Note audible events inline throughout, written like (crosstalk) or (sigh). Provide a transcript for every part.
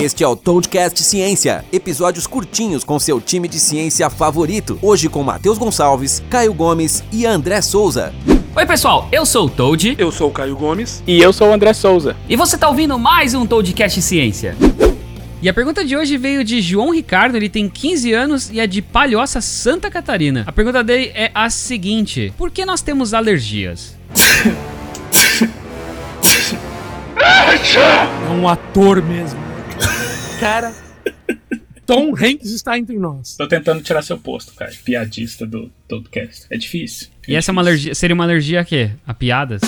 Este é o Toadcast Ciência, episódios curtinhos com seu time de ciência favorito. Hoje com Matheus Gonçalves, Caio Gomes e André Souza. Oi, pessoal, eu sou o Toad. Eu sou o Caio Gomes. E eu sou o André Souza. E você tá ouvindo mais um Toadcast Ciência. E a pergunta de hoje veio de João Ricardo, ele tem 15 anos e é de Palhoça, Santa Catarina. A pergunta dele é a seguinte: Por que nós temos alergias? (laughs) É um ator mesmo. Cara, Tom Hanks está entre nós. Tô tentando tirar seu posto, cara. Piadista do Toadcast. É difícil. E essa é uma alergia, seria uma alergia a quê? A piadas?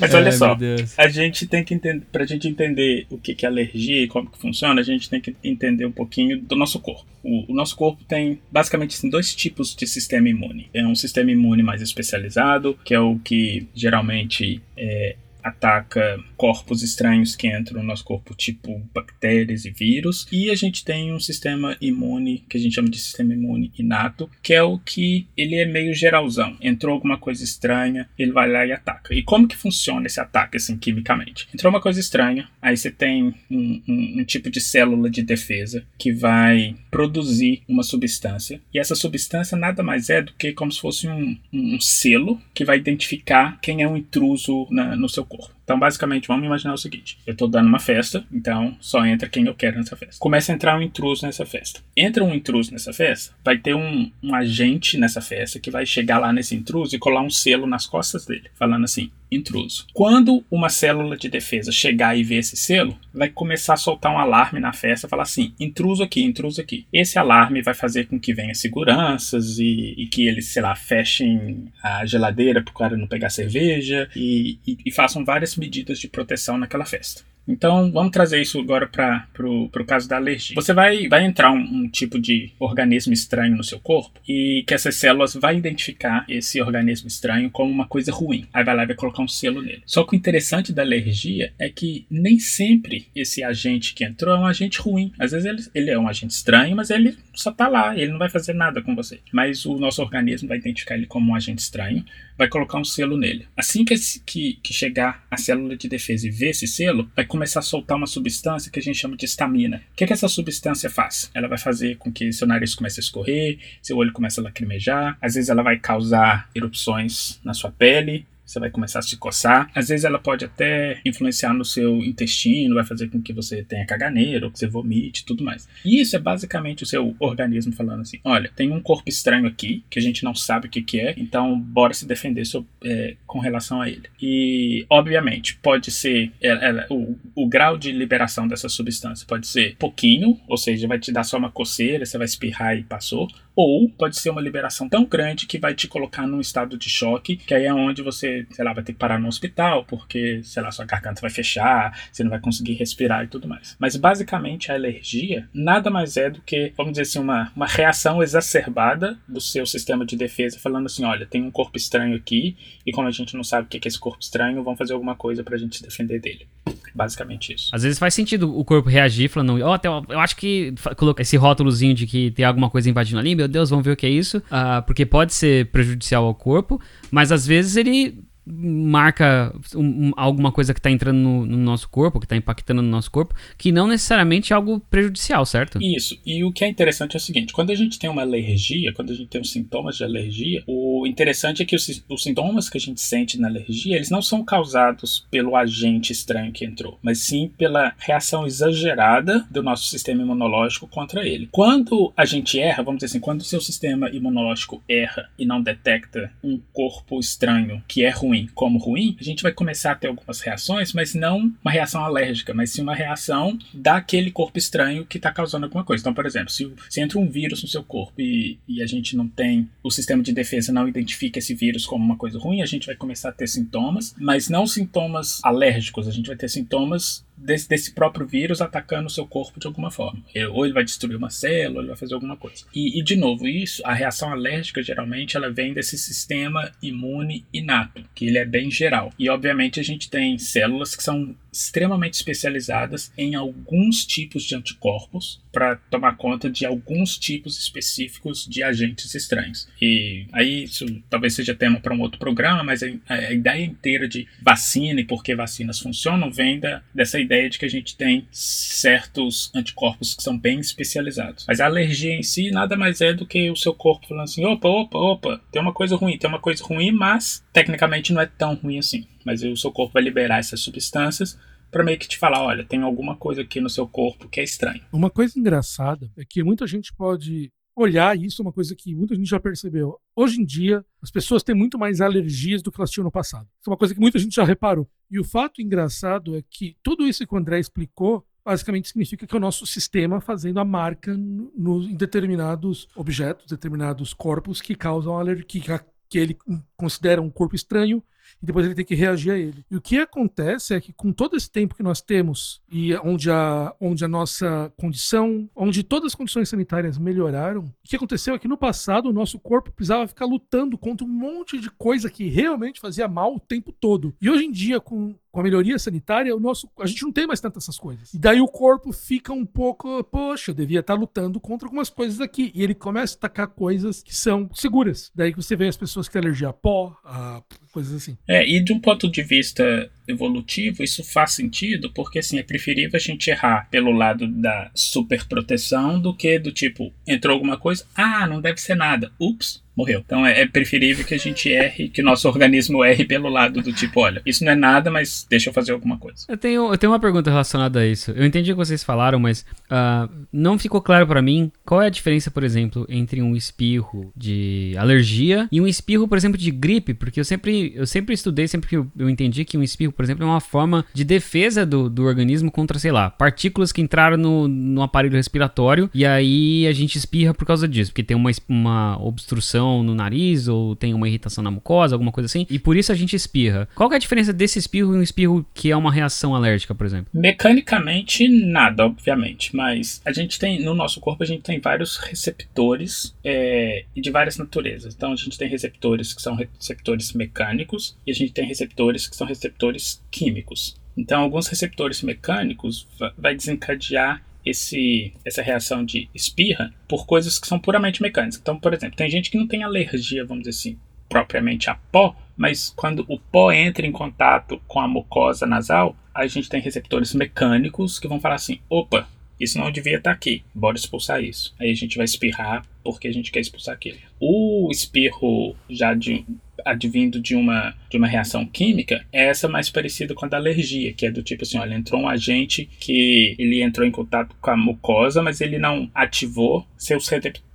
Mas olha Ai, só, meu Deus. a gente tem que entender, pra gente entender o que que é alergia e como que funciona, a gente tem que entender um pouquinho do nosso corpo. O, o nosso corpo tem basicamente assim, dois tipos de sistema imune. É um sistema imune mais especializado, que é o que geralmente é, ataca corpos estranhos que entram no nosso corpo, tipo bactérias e vírus. E a gente tem um sistema imune que a gente chama de sistema imune inato, que é o que ele é meio geralzão. Entrou alguma coisa estranha, ele vai lá e ataca. E como que funciona esse ataque assim quimicamente? Entrou uma coisa estranha, aí você tem um, um- um tipo de célula de defesa que vai produzir uma substância. E essa substância nada mais é do que como se fosse um, um selo que vai identificar quem é um intruso na- no seu corpo. Então, basicamente, vamos imaginar o seguinte: eu estou dando uma festa, então só entra quem eu quero nessa festa. Começa a entrar um intruso nessa festa. Entra um intruso nessa festa, vai ter um, um agente nessa festa que vai chegar lá nesse intruso e colar um selo nas costas dele, falando assim: intruso. Quando uma célula de defesa chegar e ver esse selo, vai começar a soltar um alarme na festa, falar assim: intruso aqui, intruso aqui. Esse alarme vai fazer com que venha seguranças e, e que eles, sei lá, fechem a geladeira para o cara não pegar cerveja e, e, e façam várias medidas de proteção naquela festa. Então, vamos trazer isso agora para o caso da alergia. Você vai, vai entrar um, um tipo de organismo estranho no seu corpo e que essas células vai identificar esse organismo estranho como uma coisa ruim. Aí vai lá e vai colocar um selo nele. Só que o interessante da alergia é que nem sempre esse agente que entrou é um agente ruim. Às vezes ele, ele é um agente estranho, mas ele só tá lá, ele não vai fazer nada com você. Mas o nosso organismo vai identificar ele como um agente estranho, vai colocar um selo nele. Assim que, esse- que, que chegar a célula de defesa e ver esse selo, vai começar a soltar uma substância que a gente chama de estamina. O que, que essa substância faz? Ela vai fazer com que seu nariz comece a escorrer, seu olho comece a lacrimejar, às vezes ela vai causar erupções na sua pele, você vai começar a se coçar. Às vezes ela pode até influenciar no seu intestino, vai fazer com que você tenha caganeira, ou que você vomite tudo mais. E isso é basicamente o seu organismo falando assim: olha, tem um corpo estranho aqui, que a gente não sabe o que, que é, então bora se defender é, com relação a ele. E, obviamente, pode ser ela- ela- o, o grau de liberação dessa substância pode ser pouquinho, ou seja, vai te dar só uma coceira, você vai espirrar e passou. Ou pode ser uma liberação tão grande que vai te colocar num estado de choque, que aí é onde você, sei lá, vai ter que parar no hospital, porque, sei lá, sua garganta vai fechar, você não vai conseguir respirar e tudo mais. Mas basicamente a alergia nada mais é do que, vamos dizer assim, uma, uma reação exacerbada do seu sistema de defesa, falando assim: olha, tem um corpo estranho aqui, e como a gente não sabe o que é esse corpo estranho, vamos fazer alguma coisa pra gente se defender dele. Basicamente isso. Às vezes faz sentido o corpo reagir falando, ó, até eu acho que fa- coloca esse rótulozinho de que tem alguma coisa invadindo ali, meu Deus, vamos ver o que é isso, ah, porque pode ser prejudicial ao corpo, mas às vezes ele marca um- um- alguma coisa que tá entrando no, no nosso corpo, que tá impactando no nosso corpo, que não necessariamente é algo prejudicial, certo? Isso. E o que é interessante é o seguinte: quando a gente tem uma alergia, quando a gente tem os sintomas de alergia, o interessante é que os, os sintomas que a gente sente na alergia, eles não são causados pelo agente estranho que entrou, mas sim pela reação exagerada do nosso sistema imunológico contra ele. Quando a gente erra, vamos dizer assim, quando o seu sistema imunológico erra e não detecta um corpo estranho que é ruim como ruim, a gente vai começar a ter algumas reações, mas não uma reação alérgica, mas sim uma reação daquele corpo estranho que está causando alguma coisa. Então, por exemplo, se, se entra um vírus no seu corpo e, e a gente não tem, o sistema de defesa não identifica esse vírus como uma coisa ruim, a gente vai começar a ter sintomas, mas não sintomas alérgicos, a gente vai ter sintomas desse, desse próprio vírus atacando o seu corpo de alguma forma. Ele- Ou ele vai destruir uma célula, ou ele vai fazer alguma coisa. E, e, de novo, isso, a reação alérgica geralmente ela vem desse sistema imune inato, que ele é bem geral. E obviamente a gente tem células que são extremamente especializadas em alguns tipos de anticorpos para tomar conta de alguns tipos específicos de agentes estranhos. E aí isso talvez seja tema para um outro programa, mas a, a, ideia inteira de vacina e por que vacinas funcionam vem da, dessa ideia de que a gente tem certos anticorpos que são bem especializados. Mas a alergia em si nada mais é do que o seu corpo falando assim: opa, opa, opa, tem uma coisa ruim, tem uma coisa ruim, mas tecnicamente não é tão ruim assim. Mas o seu corpo vai liberar essas substâncias para meio que te falar, olha, tem alguma coisa aqui no seu corpo que é estranho. Uma coisa engraçada é que muita gente pode olhar isso, é uma coisa que muita gente já percebeu. Hoje em dia, as pessoas têm muito mais alergias do que elas tinham no passado. Isso é uma coisa que muita gente já reparou. E o fato engraçado é que tudo isso que o André explicou basicamente significa que é o nosso sistema fazendo a marca no, em determinados objetos, determinados corpos que causam alergia, que, que ele considera um corpo estranho e depois ele tem que reagir a ele. E o que acontece é que com todo esse tempo que nós temos e onde a, onde a nossa condição, onde todas as condições sanitárias melhoraram, o que aconteceu é que no passado o nosso corpo precisava ficar lutando contra um monte de coisa que realmente fazia mal o tempo todo. E hoje em dia, com com a melhoria sanitária, o nosso, a gente não tem mais tantas essas coisas. E daí o corpo fica um pouco, poxa, eu devia estar lutando contra algumas coisas aqui. E ele começa a atacar coisas que são seguras. Daí você vê as pessoas que têm alergia a pó, a coisas assim. É, e de um ponto de vista evolutivo, isso faz sentido, porque assim, é preferível a gente errar pelo lado da superproteção do que do tipo, entrou alguma coisa, ah, não deve ser nada. Ups, morreu. Então é, é, preferível que a gente erre, que o nosso organismo erre pelo lado do tipo, olha, isso não é nada, mas deixa eu fazer alguma coisa. Eu tenho, eu tenho uma pergunta relacionada a isso. Eu entendi o que vocês falaram, mas uh, não ficou claro para mim qual é a diferença, por exemplo, entre um espirro de alergia e um espirro, por exemplo, de gripe, porque eu sempre, eu sempre estudei, sempre que eu, eu entendi que um espirro, por exemplo, é uma forma de defesa do, do organismo contra, sei lá, partículas que entraram no, no aparelho respiratório e aí a gente espirra por causa disso, porque tem uma, uma obstrução no nariz ou tem uma irritação na mucosa, alguma coisa assim, e por isso a gente espirra. Qual é a diferença desse espirro e um espirro que é uma reação alérgica, por exemplo? Mecanicamente, nada, obviamente, mas a gente tem, no nosso corpo, a gente tem vários receptores é, de várias naturezas. Então, a gente tem receptores que são receptores mecânicos e a gente tem receptores que são receptores químicos. Então, alguns receptores mecânicos vai desencadear esse, essa reação de espirra por coisas que são puramente mecânicas. Então, por exemplo, tem gente que não tem alergia, vamos dizer assim, propriamente a pó, mas quando o pó entra em contato com a mucosa nasal, a gente tem receptores mecânicos que vão falar assim: opa, isso não devia estar aqui, bora expulsar isso. Aí a gente vai espirrar porque a gente quer expulsar aquilo. O espirro já de advindo de uma, de uma reação química é essa mais parecida com a da alergia, que é do tipo assim, olha, entrou um agente que ele entrou em contato com a mucosa, mas ele não ativou seus receptores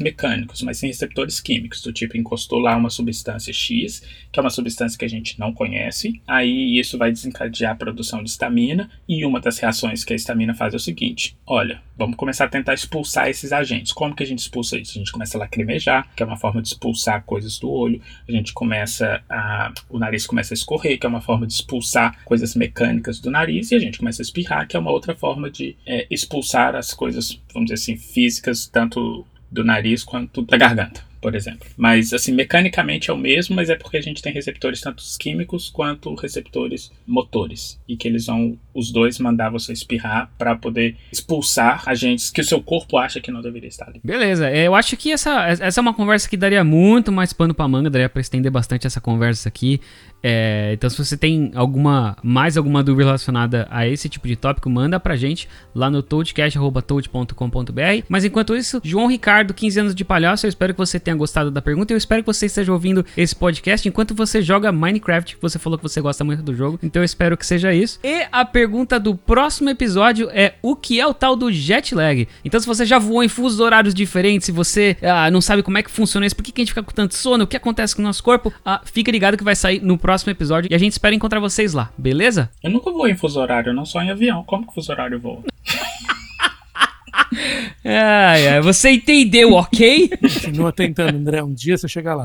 mecânicos, mas sim receptores químicos, do tipo encostou lá uma substância X, que é uma substância que a gente não conhece, aí isso vai desencadear a produção de estamina, e uma das reações que a estamina faz é o seguinte, olha, vamos começar a tentar expulsar esses agentes. Como que a gente expulsa isso? A gente começa a lacrimejar, que é uma forma de expulsar coisas do olho, a gente começa a. o nariz começa a escorrer, que é uma forma de expulsar coisas mecânicas do nariz, e a gente começa a espirrar, que é uma outra forma de é, expulsar as coisas, vamos dizer assim, físicas, tanto do nariz quanto da garganta por exemplo. Mas, assim, mecanicamente é o mesmo, mas é porque a gente tem receptores tanto químicos quanto receptores motores. E que eles vão, os dois, mandar você espirrar para poder expulsar agentes que o seu corpo acha que não deveria estar ali. Beleza, é, eu acho que essa, essa é uma conversa que daria muito mais pano pra manga, daria pra estender bastante essa conversa aqui. É, então, se você tem alguma mais alguma dúvida relacionada a esse tipo de tópico, manda pra gente lá no toadcast.toad.com.br. Mas enquanto isso, João Ricardo, 15 anos de palhaço, eu espero que você tenha gostado da pergunta. Eu espero que você esteja ouvindo esse podcast enquanto você joga Minecraft, você falou que você gosta muito do jogo. Então eu espero que seja isso. E a pergunta do próximo episódio é: o que é o tal do jet lag? Então, se você já voou em fusos horários diferentes, se você ah, não sabe como é que funciona isso, por que, que a gente fica com tanto sono, o que acontece com o nosso corpo, ah, fica ligado que vai sair no próximo próximo episódio e a gente espera encontrar vocês lá, beleza? Eu nunca vou em fuso horário, não só em avião. Como que fuso horário voa? (laughs) ai, ai, você entendeu, ok? Continua tentando, André. Um dia você chega lá.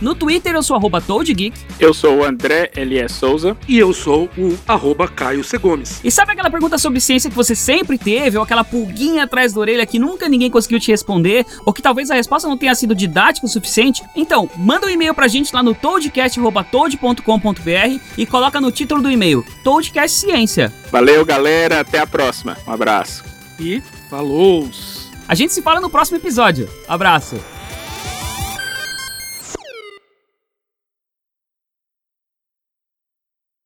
No Twitter eu sou arroba ToadGeek. Eu sou o André Elias Souza. E eu sou o arroba Caio C. Gomes. E sabe aquela pergunta sobre ciência que você sempre teve, ou aquela pulguinha atrás da orelha que nunca ninguém conseguiu te responder, ou que talvez a resposta não tenha sido didática o suficiente? Então, manda um e-mail pra gente lá no toadcast.toad.com.br e coloca no título do e-mail Toadcast Ciência. Valeu, galera. Até a próxima. Um abraço. E falou! A gente se fala no próximo episódio. Abraço!